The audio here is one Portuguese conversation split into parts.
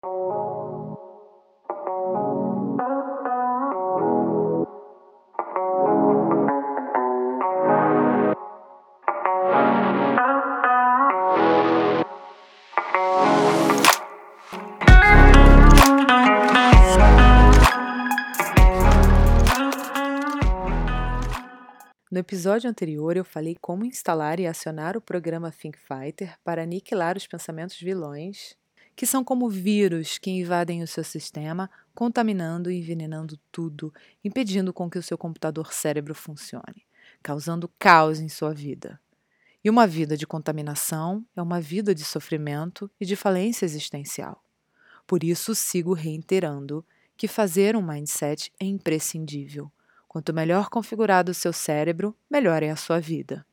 No episódio anterior, eu falei como instalar e acionar o programa ThinkFighter para aniquilar os pensamentos vilões, que são como vírus que invadem o seu sistema, contaminando e envenenando tudo, impedindo com que o seu computador cérebro funcione, causando caos em sua vida. E uma vida de contaminação é uma vida de sofrimento e de falência existencial. Por isso, sigo reiterando que fazer um mindset é imprescindível Quanto melhor configurado o seu cérebro, melhor é a sua vida.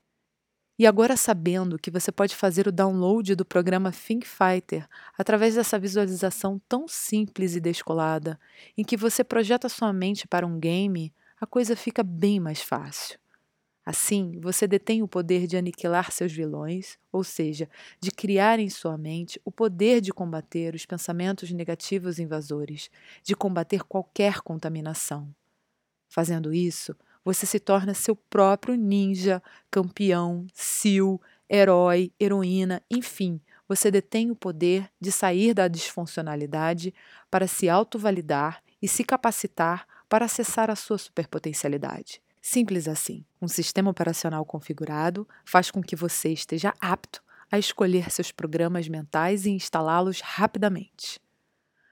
E agora sabendo que você pode fazer o download do programa Think Fighter através dessa visualização tão simples e descolada, em que você projeta sua mente para um game, a coisa fica bem mais fácil. Assim, você detém o poder de aniquilar seus vilões, ou seja, de criar em sua mente o poder de combater os pensamentos negativos invasores, de combater qualquer contaminação. Fazendo isso, você se torna seu próprio ninja, campeão, sil, herói, heroína, enfim, você detém o poder de sair da disfuncionalidade para se autovalidar e se capacitar para acessar a sua superpotencialidade. Simples assim. Um sistema operacional configurado faz com que você esteja apto a escolher seus programas mentais e instalá-los rapidamente.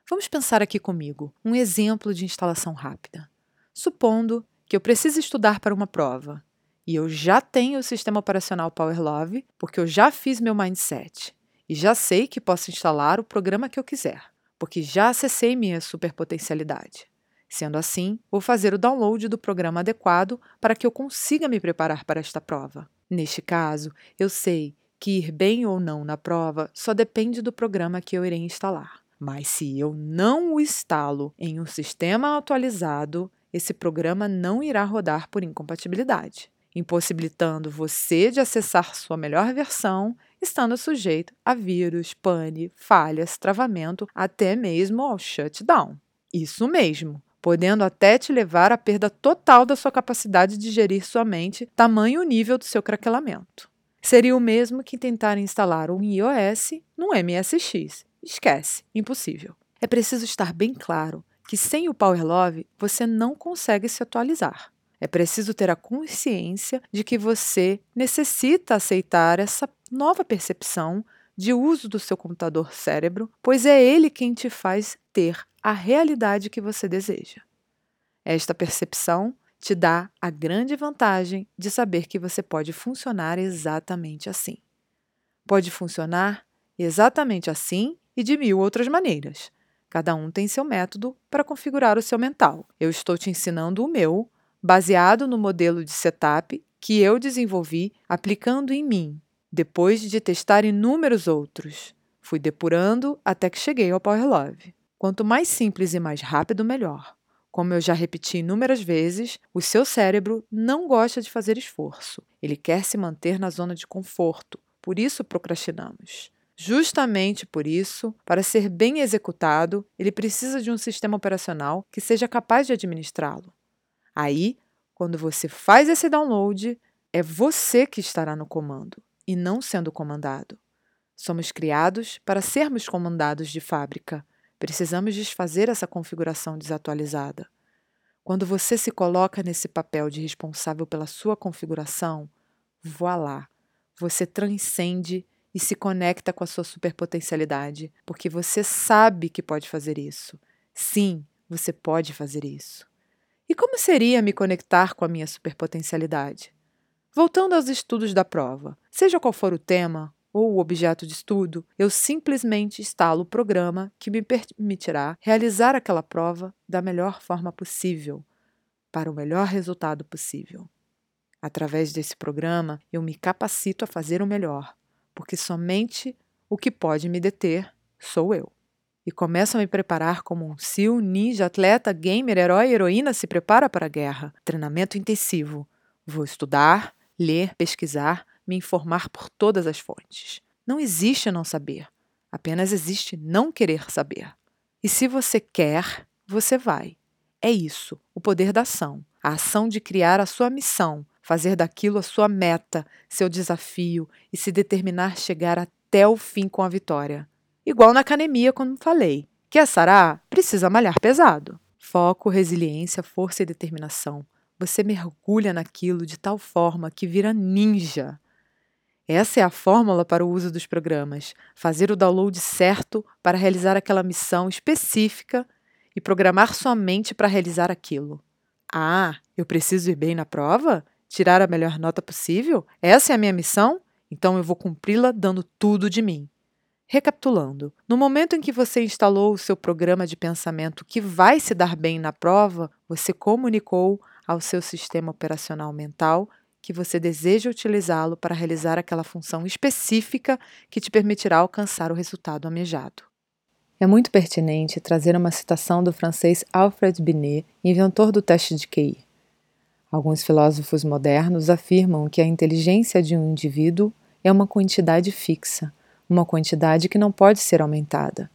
Vamos pensar aqui comigo um exemplo de instalação rápida. Supondo que eu precise estudar para uma prova e eu já tenho o sistema operacional PowerLove, porque eu já fiz meu mindset e já sei que posso instalar o programa que eu quiser, porque já acessei minha superpotencialidade. Sendo assim, vou fazer o download do programa adequado para que eu consiga me preparar para esta prova. Neste caso, eu sei que ir bem ou não na prova só depende do programa que eu irei instalar. Mas se eu não o instalo em um sistema atualizado, esse programa não irá rodar por incompatibilidade, impossibilitando você de acessar sua melhor versão, estando sujeito a vírus, pane, falhas, travamento, até mesmo ao shutdown. Isso mesmo, podendo até te levar à perda total da sua capacidade de gerir sua mente, tamanho o nível do seu craquelamento. Seria o mesmo que tentar instalar um iOS no MSX. Esquece, impossível. É preciso estar bem claro que sem o Power Love você não consegue se atualizar. É preciso ter a consciência de que você necessita aceitar essa nova percepção de uso do seu computador cérebro, pois é ele quem te faz ter a realidade que você deseja. Esta percepção te dá a grande vantagem de saber que você pode funcionar exatamente assim. Pode funcionar exatamente assim e de mil outras maneiras. Cada um tem seu método para configurar o seu mental. Eu estou te ensinando o meu, baseado no modelo de setup que eu desenvolvi aplicando em mim, depois de testar inúmeros outros. Fui depurando até que cheguei ao Power Love. Quanto mais simples e mais rápido, melhor. Como eu já repeti inúmeras vezes, o seu cérebro não gosta de fazer esforço. Ele quer se manter na zona de conforto. Por isso procrastinamos. Justamente por isso, para ser bem executado, ele precisa de um sistema operacional que seja capaz de administrá-lo. Aí, quando você faz esse download, é você que estará no comando e não sendo comandado. Somos criados para sermos comandados de fábrica. Precisamos desfazer essa configuração desatualizada. Quando você se coloca nesse papel de responsável pela sua configuração, voilá, você transcende e se conecta com a sua superpotencialidade, porque você sabe que pode fazer isso. Sim, você pode fazer isso. E como seria me conectar com a minha superpotencialidade? Voltando aos estudos da prova, seja qual for o tema ou o objeto de estudo, eu simplesmente instalo o programa que me permitirá realizar aquela prova da melhor forma possível, para o melhor resultado possível. Através desse programa, eu me capacito a fazer o melhor, porque somente o que pode me deter sou eu. E começo a me preparar como um SEAL, ninja, atleta, gamer, herói, heroína se prepara para a guerra. Treinamento intensivo. Vou estudar, ler, pesquisar, me informar por todas as fontes. Não existe não saber, apenas existe não querer saber. E se você quer, você vai. É isso, o poder da ação. A ação de criar a sua missão, fazer daquilo a sua meta, seu desafio e se determinar chegar até o fim com a vitória. Igual na academia, como falei. Quer sarar? Precisa malhar pesado. Foco, resiliência, força e determinação. Você mergulha naquilo de tal forma que vira ninja. Essa é a fórmula para o uso dos programas: fazer o download certo para realizar aquela missão específica e programar sua mente para realizar aquilo. Ah, eu preciso ir bem na prova? Tirar a melhor nota possível? Essa é a minha missão? Então eu vou cumpri-la dando tudo de mim. Recapitulando, no momento em que você instalou o seu programa de pensamento que vai se dar bem na prova, você comunicou ao seu sistema operacional mental que você deseja utilizá-lo para realizar aquela função específica que te permitirá alcançar o resultado almejado. É muito pertinente trazer uma citação do francês Alfred Binet, inventor do teste de QI. Alguns filósofos modernos afirmam que a inteligência de um indivíduo é uma quantidade fixa, uma quantidade que não pode ser aumentada.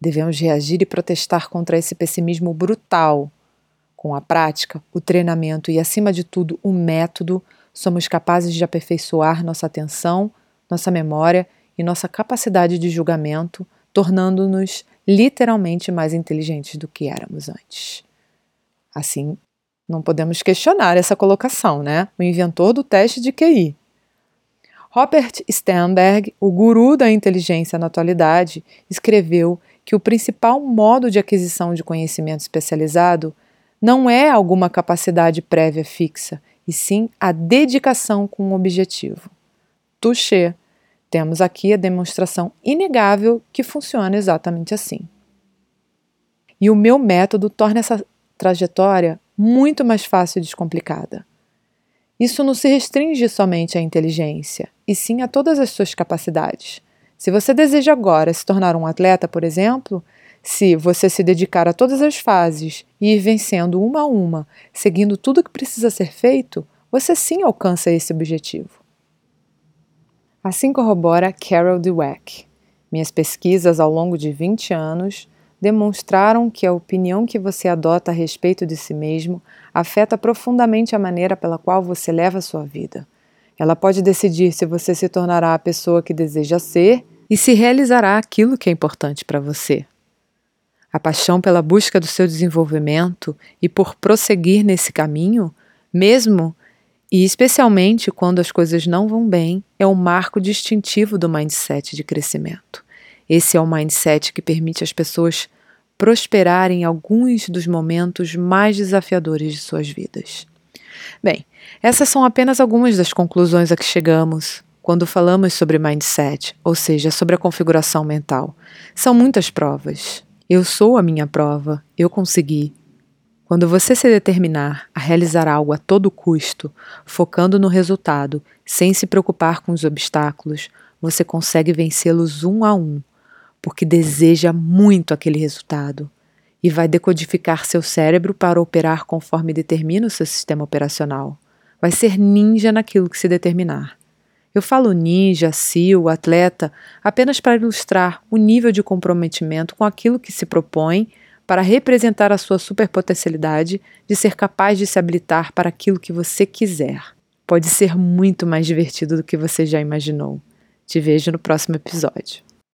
Devemos reagir e protestar contra esse pessimismo brutal. Com a prática, o treinamento e, acima de tudo, o método, somos capazes de aperfeiçoar nossa atenção, nossa memória e nossa capacidade de julgamento, tornando-nos literalmente mais inteligentes do que éramos antes. Assim, não podemos questionar essa colocação, né? O inventor do teste de QI. Robert Sternberg, o guru da inteligência na atualidade, escreveu que o principal modo de aquisição de conhecimento especializado não é alguma capacidade prévia fixa, e sim a dedicação com um objetivo. Touché. Temos aqui a demonstração inegável que funciona exatamente assim. E o meu método torna essa trajetória muito mais fácil e descomplicada. Isso não se restringe somente à inteligência, e sim a todas as suas capacidades. Se você deseja agora se tornar um atleta, por exemplo, se você se dedicar a todas as fases e ir vencendo uma a uma, seguindo tudo o que precisa ser feito, você sim alcança esse objetivo. Assim corrobora Carol Dweck. Minhas pesquisas ao longo de 20 anos demonstraram que a opinião que você adota a respeito de si mesmo afeta profundamente a maneira pela qual você leva a sua vida. Ela pode decidir se você se tornará a pessoa que deseja ser e se realizará aquilo que é importante para você. A paixão pela busca do seu desenvolvimento e por prosseguir nesse caminho, mesmo e especialmente quando as coisas não vão bem, é um marco distintivo do mindset de crescimento. Esse é o mindset que permite às pessoas prosperarem em alguns dos momentos mais desafiadores de suas vidas. Bem, essas são apenas algumas das conclusões a que chegamos quando falamos sobre mindset, ou seja, sobre a configuração mental. São muitas provas. Eu sou a minha prova, eu consegui. Quando você se determinar a realizar algo a todo custo, focando no resultado, sem se preocupar com os obstáculos, você consegue vencê-los um a um, porque deseja muito aquele resultado e vai decodificar seu cérebro para operar conforme determina o seu sistema operacional. Vai ser ninja naquilo que se determinar. Eu falo ninja, SEAL, atleta, apenas para ilustrar o nível de comprometimento com aquilo que se propõe para representar a sua superpotencialidade de ser capaz de se habilitar para aquilo que você quiser. Pode ser muito mais divertido do que você já imaginou. Te vejo no próximo episódio.